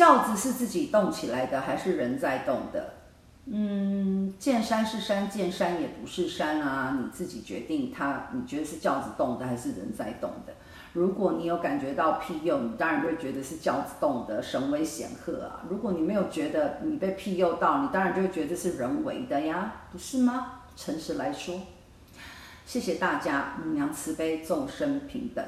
轿子是自己动起来的还是人在动的？嗯见山是山见山也不是山啊你自己决定它你觉得是轿子动的还是人在动的？如果你有感觉到庇佑你当然就会觉得是轿子动的神威显赫啊。如果你没有觉得你被庇佑到你当然就会觉得是人为的呀不是吗？诚实来说。谢谢大家母娘慈悲众生平等。